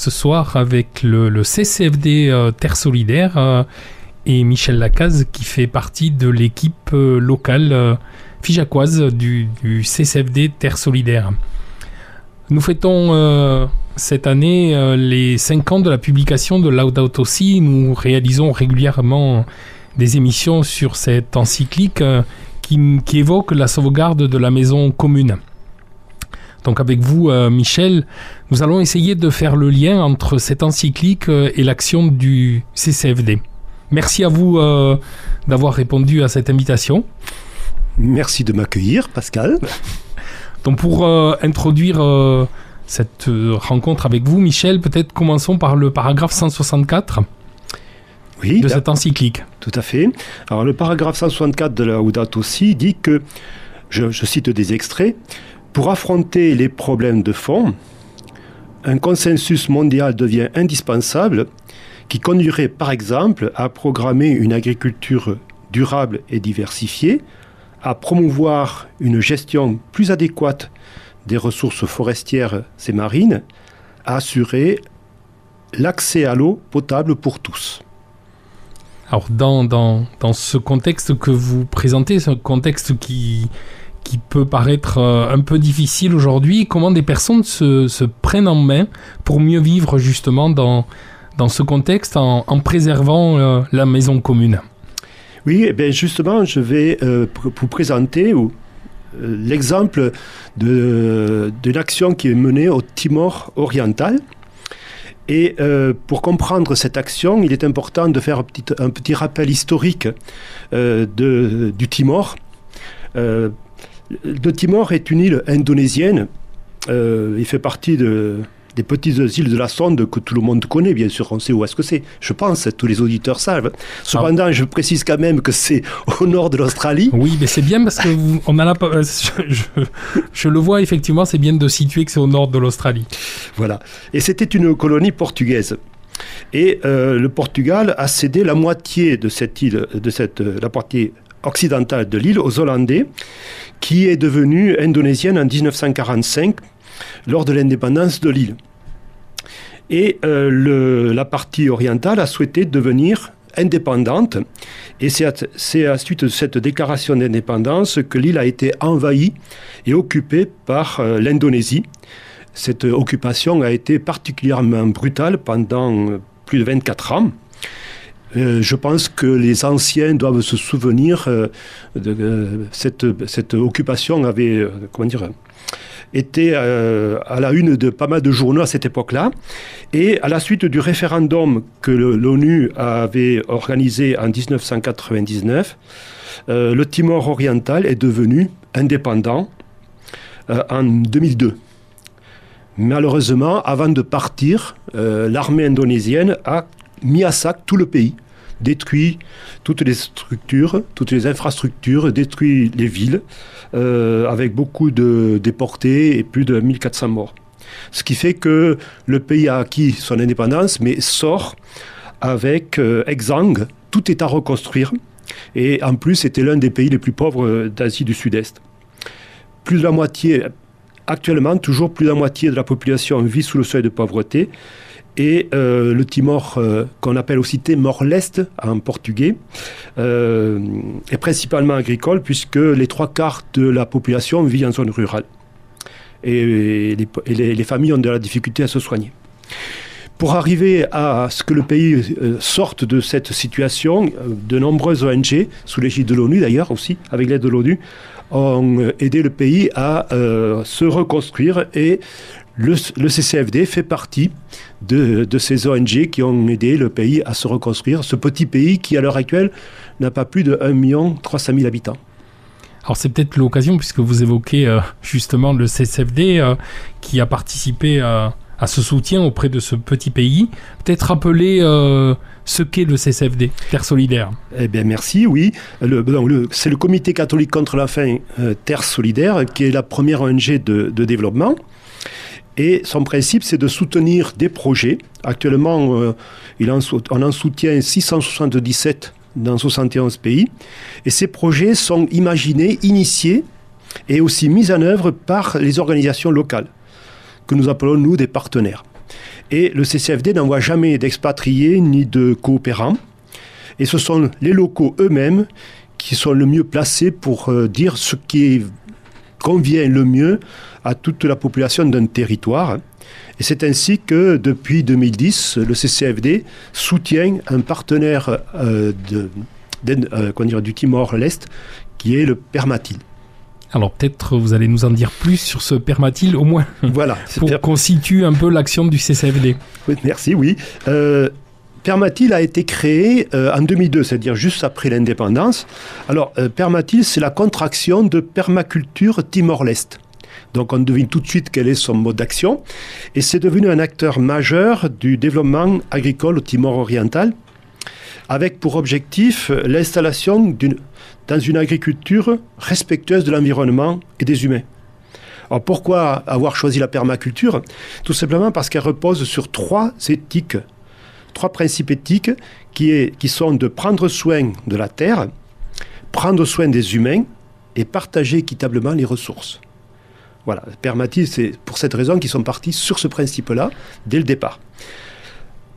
ce soir avec le, CCFD euh, Terre Solidaire et Michel Lacaze qui fait partie de l'équipe locale figeacoise du, CCFD Terre Solidaire. Nous fêtons cette année les 5 ans de la publication de Laudato Si. Nous réalisons régulièrement des émissions sur cette encyclique qui, qui évoque la sauvegarde de la maison commune. Donc avec vous, euh, Michel, nous allons essayer de faire le lien entre cette encyclique euh, et l'action du CCFD. Merci à vous euh, d'avoir répondu à cette invitation. Merci de m'accueillir, Pascal. Donc pour introduire cette rencontre avec vous, Michel, peut-être commençons par le paragraphe 164 oui, de cette encyclique. Tout à fait. Alors le paragraphe 164 de la Laudato aussi dit que, je cite des extraits, pour affronter les problèmes de fond, un consensus mondial devient indispensable qui conduirait par exemple à programmer une agriculture durable et diversifiée, à promouvoir une gestion plus adéquate des ressources forestières et marines, à assurer l'accès à l'eau potable pour tous. Alors dans, dans, dans, ce contexte que vous présentez, ce contexte qui, qui peut paraître euh, un peu difficile aujourd'hui, comment des personnes se, prennent en main pour mieux vivre justement dans, dans ce contexte en, préservant euh, la maison commune? Oui, eh bien justement, je vais euh, vous présenter l'exemple d'une action qui est menée au Timor oriental. Et pour comprendre cette action, il est important de faire un petit, rappel historique de, du Timor. Le Timor est une île indonésienne. Euh, il fait partie des petites îles de la Sonde que tout le monde connaît, bien sûr. On sait où est-ce que c'est. Je pense, tous les auditeurs savent. Cependant, je précise quand même que c'est au nord de l'Australie. Oui, mais c'est bien parce que on a euh, je, le vois effectivement, c'est bien de situer que c'est au nord de l'Australie. Voilà. Et c'était une colonie portugaise. Et euh, le Portugal a cédé la moitié de cette île, de cette, la partie occidentale de l'île aux Hollandais, qui est devenue indonésienne en 1945 lors de l'indépendance de l'île. Et euh, la partie orientale a souhaité devenir indépendante. Et c'est à, la suite de cette déclaration d'indépendance que l'île a été envahie et occupée par euh, l'Indonésie. Cette occupation a été particulièrement brutale pendant plus de 24 ans. Euh, je pense que les anciens doivent se souvenir euh, de, cette, cette, occupation avait, euh, comment dire, été à la une de pas mal de journaux à cette époque-là. Et à la suite du référendum que l'ONU avait organisé en 1999, le Timor oriental est devenu indépendant en 2002. Malheureusement, avant de partir, l'armée indonésienne a mis à sac tout le pays, détruit toutes les structures, toutes les infrastructures, détruit les villes, euh, avec beaucoup de déportés et plus de 1400 morts. Ce qui fait que le pays a acquis son indépendance, mais sort avec euh, exsangue, tout est à reconstruire. Et en plus, c'était l'un des pays les plus pauvres d'Asie du Sud-Est. Plus de la moitié, actuellement, toujours plus de la moitié de la population vit sous le seuil de pauvreté. Et euh, le Timor, euh, qu'on appelle aussi Timor-Leste en portugais, euh, est principalement agricole puisque les trois quarts de la population vit en zone rurale. Et, les, familles ont de la difficulté à se soigner. Pour arriver à ce que le pays sorte de cette situation, de nombreuses ONG, sous l'égide de l'ONU d'ailleurs aussi, avec l'aide de l'ONU, ont aidé le pays à se reconstruire et le, CCFD fait partie de, ces ONG qui ont aidé le pays à se reconstruire, ce petit pays qui, à l'heure actuelle, n'a pas plus de 1 300 000 habitants. Alors c'est peut-être l'occasion, puisque vous évoquez euh, justement le CCFD, euh, qui a participé euh, à ce soutien auprès de ce petit pays. Peut-être rappeler ce qu'est le CCFD, Terre Solidaire. Eh bien, merci, oui. c'est le Comité catholique contre la faim Terre Solidaire, qui est la première ONG de, développement. Et son principe, c'est de soutenir des projets. Actuellement, euh, on en soutient 677 dans 71 pays. Et ces projets sont imaginés, initiés et aussi mis en œuvre par les organisations locales, que nous appelons, nous, des partenaires. Et le CCFD n'envoie jamais d'expatriés ni de coopérants. Et ce sont les locaux eux-mêmes qui sont le mieux placés pour euh, dire ce qui convient le mieux à toute la population d'un territoire. Et c'est ainsi que depuis 2010, le CCFD soutient un partenaire euh, de, euh, du Timor-Leste qui est le Permatil. Alors peut-être vous allez nous en dire plus sur ce Permatil au moins. Voilà. pour qu'on situe un peu l'action du CCFD. merci, oui. Euh, Permatil a été créé euh, en 2002, c'est-à-dire juste après l'indépendance. Alors, euh, Permatil, c'est la contraction de permaculture Timor-Leste. Donc, on devine tout de suite quel est son mode d'action. Et c'est devenu un acteur majeur du développement agricole au Timor oriental, avec pour objectif l'installation dans une agriculture respectueuse de l'environnement et des humains. Alors pourquoi avoir choisi la permaculture? Tout simplement parce qu'elle repose sur trois éthiques, trois principes éthiques qui sont de prendre soin de la terre, prendre soin des humains et partager équitablement les ressources. Voilà, Permatil, c'est pour cette raison qu'ils sont partis sur ce principe-là dès le départ.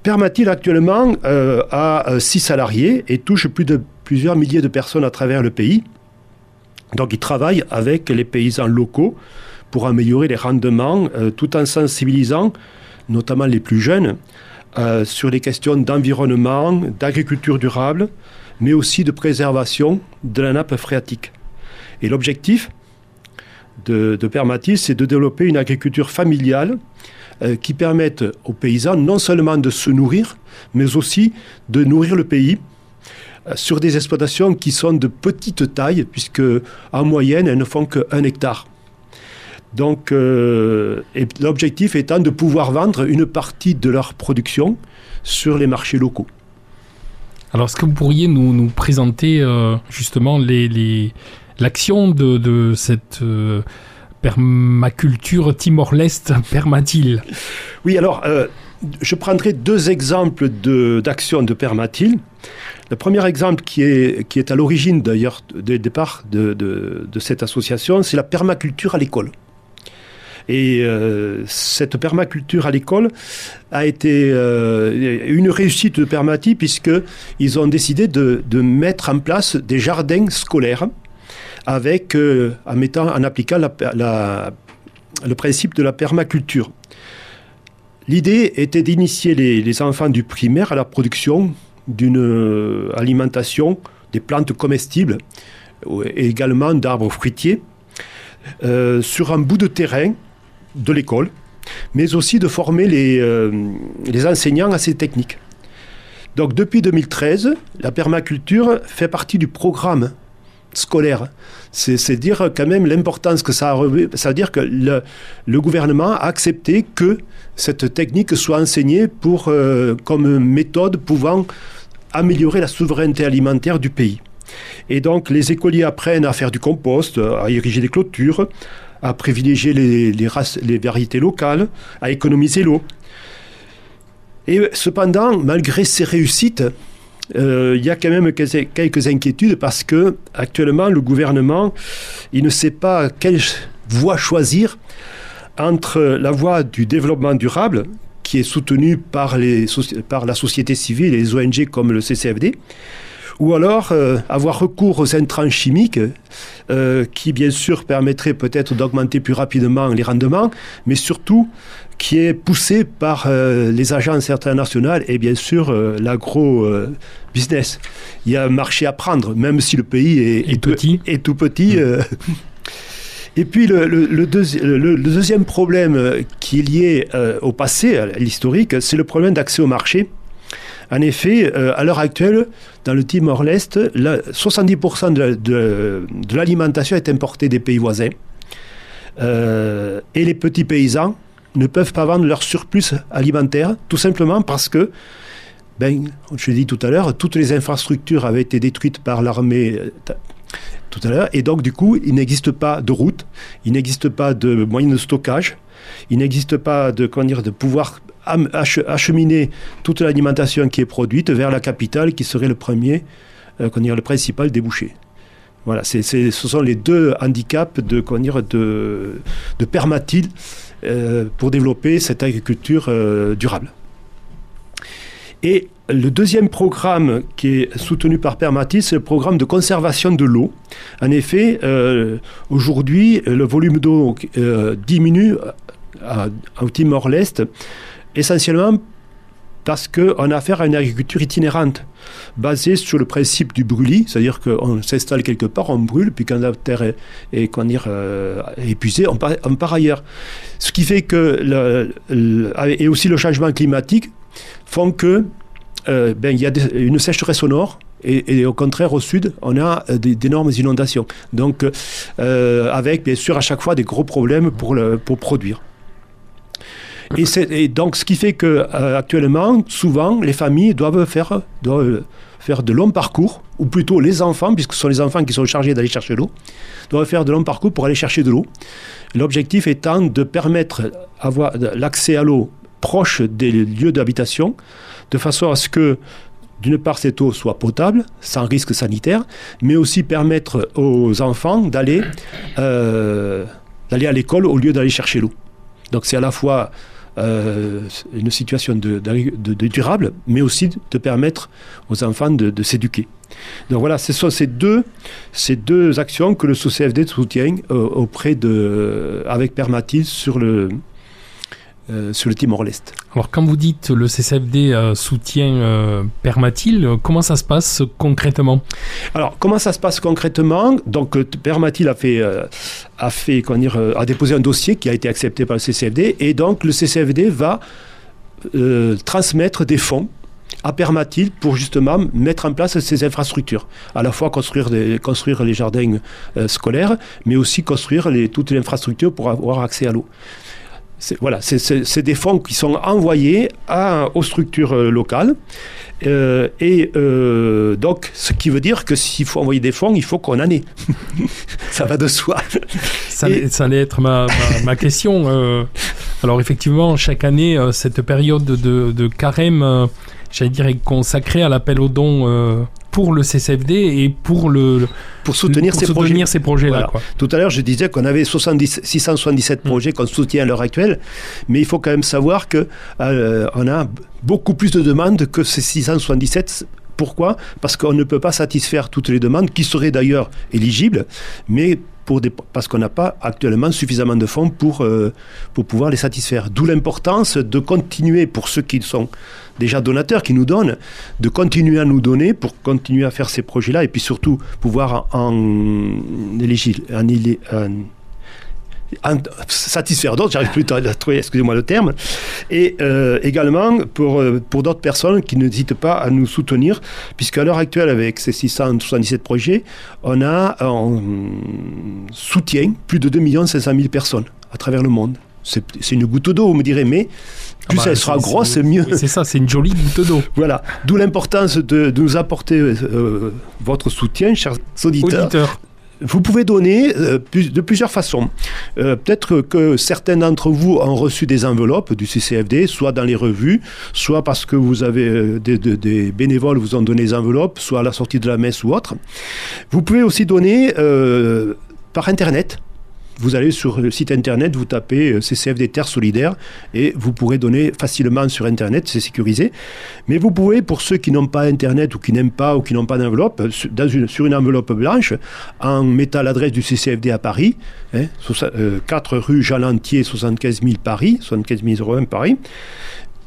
Permatil actuellement euh, a six salariés et touche plus de plusieurs milliers de personnes à travers le pays. Donc ils travaillent avec les paysans locaux pour améliorer les rendements euh, tout en sensibilisant notamment les plus jeunes euh, sur les questions d'environnement, d'agriculture durable, mais aussi de préservation de la nappe phréatique. Et l'objectif de, de c'est de développer une agriculture familiale euh, qui permette aux paysans non seulement de se nourrir, mais aussi de nourrir le pays euh, sur des exploitations qui sont de petite taille, puisque en moyenne, elles ne font qu'un hectare. Donc, euh, l'objectif étant de pouvoir vendre une partie de leur production sur les marchés locaux. Alors, est-ce que vous pourriez nous, présenter justement l'action de, cette permaculture Timor-Leste Permatil Oui, alors, je prendrai deux exemples d'actions de, de Permatil. Le premier exemple qui est, qui est à l'origine d'ailleurs dès le départ de, de, cette association, c'est la permaculture à l'école. Et euh, cette permaculture à l'école a été euh, une réussite de Permati puisqu'ils ont décidé de, de, mettre en place des jardins scolaires avec, euh, en, mettant, en appliquant le principe de la permaculture. L'idée était d'initier les, enfants du primaire à la production d'une euh, alimentation des plantes comestibles et également d'arbres fruitiers euh, sur un bout de terrain de l'école, mais aussi de former les, les enseignants à ces techniques. Donc depuis 2013, la permaculture fait partie du programme scolaire. C'est dire quand même l'importance que ça a. Ça veut dire que le, gouvernement a accepté que cette technique soit enseignée pour, comme méthode pouvant améliorer la souveraineté alimentaire du pays. Et donc les écoliers apprennent à faire du compost, à ériger des clôtures, à privilégier les variétés locales, à économiser l'eau. Et cependant, malgré ces réussites, euh, il y a quand même quelques inquiétudes parce que actuellement le gouvernement il ne sait pas quelle voie choisir entre la voie du développement durable qui est soutenu par, les, par la société civile et les ONG comme le CCFD, ou alors euh, avoir recours aux intrants chimiques euh, qui bien sûr permettraient peut-être d'augmenter plus rapidement les rendements, mais surtout qui est poussé par euh, les agences internationales et bien sûr l'agro-business. Il y a un marché à prendre, même si le pays est, petit. est tout petit. Et puis le, deuxième problème qui est lié au passé, à l'historique, c'est le problème d'accès au marché. En effet, euh, à l'heure actuelle, dans le Timor-Leste, 70% de, l'alimentation est importée des pays voisins. et les petits paysans ne peuvent pas vendre leur surplus alimentaire, tout simplement parce que, ben, je l'ai dit tout à l'heure, toutes les infrastructures avaient été détruites par l'armée euh, tout à l'heure, et donc du coup, il n'existe pas de route, il n'existe pas de moyens de stockage, il n'existe pas de, dire, de pouvoir acheminer toute l'alimentation qui est produite vers la capitale qui serait le premier, euh, le principal débouché. Voilà, ce sont les deux handicaps de, dire, de, permatil euh, pour développer cette agriculture euh, durable. Et le deuxième programme qui est soutenu par Permatil, c'est le programme de conservation de l'eau. En effet, euh, aujourd'hui, le volume d'eau diminue à, au Timor-Leste, essentiellement parce qu'on a affaire à une agriculture itinérante, basée sur le principe du brûlis, c'est-à-dire qu'on s'installe quelque part, on brûle, puis quand la terre est, euh, épuisée, on part, ailleurs. Ce qui fait que, et aussi le changement climatique, font que euh, ben, y a une sécheresse au nord, et, au contraire, au sud, on a d'énormes inondations. Donc, euh, avec bien sûr à chaque fois des gros problèmes pour produire. Et, donc, ce qui fait que euh, actuellement, souvent, les familles doivent faire, doivent faire de longs parcours, ou plutôt les enfants, puisque ce sont les enfants qui sont chargés d'aller chercher l'eau, doivent faire de longs parcours pour aller chercher de l'eau. L'objectif étant de permettre avoir l'accès à l'eau proche des lieux d'habitation, de façon à ce que d'une part, cette eau soit potable, sans risque sanitaire, mais aussi permettre aux enfants d'aller euh, à l'école au lieu d'aller chercher l'eau. Donc c'est à la fois euh, une situation de, durable, mais aussi de permettre aux enfants de, s'éduquer. Donc voilà, ce sont ces deux, ces deux actions que le SOCFD soutient euh, auprès de, avec Permatil sur le, euh, sur le Timor-Leste. Alors quand vous dites le CCFD euh, soutient euh, Permatil, comment ça se passe concrètement? Alors comment ça se passe concrètement? Donc Permatil a fait, a, fait dire, a déposé un dossier qui a été accepté par le CCFD et donc le CCFD va transmettre des fonds à Permatil pour justement mettre en place ces infrastructures. À la fois construire, des, construire les jardins scolaires, mais aussi construire les, toutes les infrastructures pour avoir accès à l'eau voilà, c'est des fonds qui sont envoyés aux structures euh, locales. Euh, et euh, donc, ce qui veut dire que s'il faut envoyer des fonds, il faut qu'on en ait. ça va de soi. Ça, allait être ma, question. alors, effectivement, chaque année, cette période de, de carême, j'allais dire, est consacrée à l'appel aux dons pour le CCFD et pour le pour soutenir, ces, projets. ces projets-là. Tout à l'heure, je disais qu'on avait 70, 677 mm. projets qu'on soutient à l'heure actuelle, mais il faut quand même savoir que euh, on a beaucoup plus de demandes que ces 677 pourquoi? Parce qu'on ne peut pas satisfaire toutes les demandes, qui seraient d'ailleurs éligibles, mais pour des, parce qu'on n'a pas actuellement suffisamment de fonds pour, euh, pour pouvoir les satisfaire. D'où l'importance de continuer, pour ceux qui sont déjà donateurs qui nous donnent, de continuer à nous donner pour continuer à faire ces projets-là et puis surtout pouvoir en, satisfaire d'autres, j'arrive plus à trouver, excusez-moi le terme, et euh, également pour, euh, pour d'autres personnes qui n'hésitent pas à nous soutenir, puisqu'à l'heure actuelle, avec ces 677 projets, on a, on soutient plus de 2 500 000 personnes à travers le monde. C'est une goutte d'eau, vous me direz, mais plus ah bah, elle sera grosse, mieux. c'est ça, c'est une jolie goutte d'eau. voilà. D'où l'importance de, nous apporter euh, votre soutien, chers auditeurs. Vous pouvez donner euh, de plusieurs façons. Euh, peut-être que certains d'entre vous ont reçu des enveloppes du CCFD, soit dans les revues, soit parce que vous avez des, des, bénévoles vous ont donné des enveloppes, soit à la sortie de la messe ou autre. Vous pouvez aussi donner par Internet. Vous allez sur le site internet, vous tapez euh, CCFD Terre Solidaire et vous pourrez donner facilement sur internet, c'est sécurisé. Mais vous pouvez, pour ceux qui n'ont pas internet ou qui n'aiment pas ou qui n'ont pas d'enveloppe, sur une enveloppe blanche, en mettant l'adresse du CCFD à Paris, 4 hein, euh, rue Jalentier, 75 000 Paris, 75 001 Paris,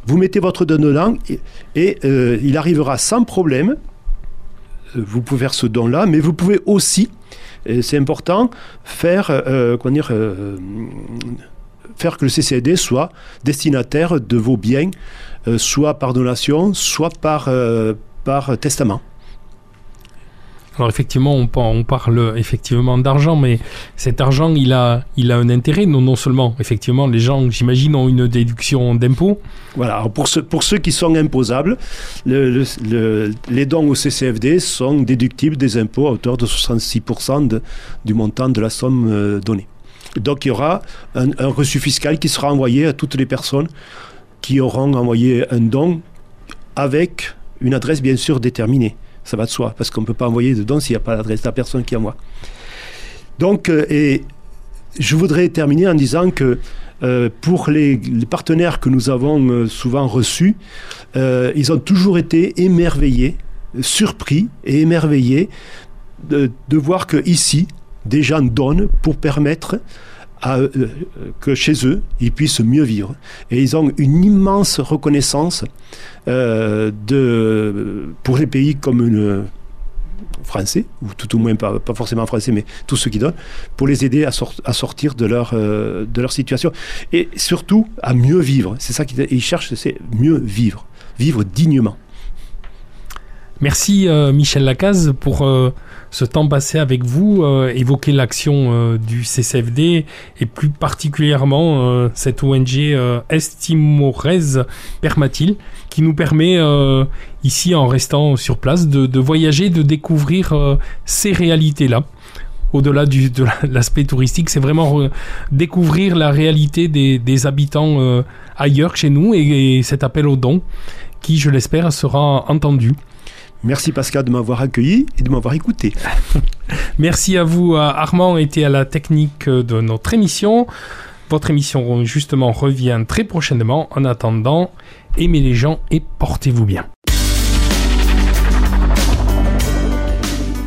vous mettez votre don dedans et, euh, il arrivera sans problème. Vous pouvez faire ce don-là, mais vous pouvez aussi c'est important, faire, euh, dire, euh, faire que le CCD soit destinataire de vos biens, euh, soit par donation, soit par, par testament. Alors effectivement, on, parle effectivement d'argent, mais cet argent, il a, il a un intérêt. Non, non seulement, effectivement, les gens, j'imagine, ont une déduction d'impôt. Voilà. Pour, pour ceux qui sont imposables, les dons au CCFD sont déductibles des impôts à hauteur de 66% du montant de la somme euh, donnée. Donc il y aura un reçu fiscal qui sera envoyé à toutes les personnes qui auront envoyé un don avec une adresse bien sûr déterminée ça va de soi, parce qu'on ne peut pas envoyer de dons s'il n'y a pas l'adresse de la personne qui envoie. Donc, euh, et je voudrais terminer en disant que euh, pour les, partenaires que nous avons euh, souvent reçus, ils ont toujours été émerveillés, surpris et émerveillés de, de voir que ici, des gens donnent pour permettre euh, que chez eux, ils puissent mieux vivre. Et ils ont une immense reconnaissance euh, de, pour les pays comme une, français, ou tout au moins pas, pas, forcément français, mais tous ceux qui donnent, pour les aider à, à sortir de leur, euh, de leur situation. Et surtout à mieux vivre. C'est ça qu'ils cherchent, c'est mieux vivre, vivre dignement. Merci Michel Lacaze pour ce temps passé avec vous, euh, évoquer l'action euh, du CCFD et plus particulièrement euh, cette ONG Estimorez Permatil qui nous permet ici en restant sur place de, voyager, de découvrir ces réalités-là au-delà de l'aspect touristique, c'est vraiment découvrir la réalité des, habitants ailleurs que chez nous et, cet appel aux dons qui, je l'espère, sera entendu. Merci Pascal de m'avoir accueilli et de m'avoir écouté. Merci à vous. Armand était à la technique de notre émission. Votre émission justement revient très prochainement. En attendant, aimez les gens et portez-vous bien.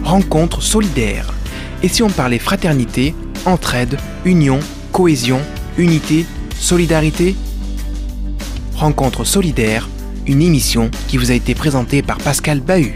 Rencontre solidaire. Et si on parlait fraternité, entraide, union, cohésion, unité, solidarité? Rencontre solidaire une émission qui vous a été présentée par Pascal Bahut.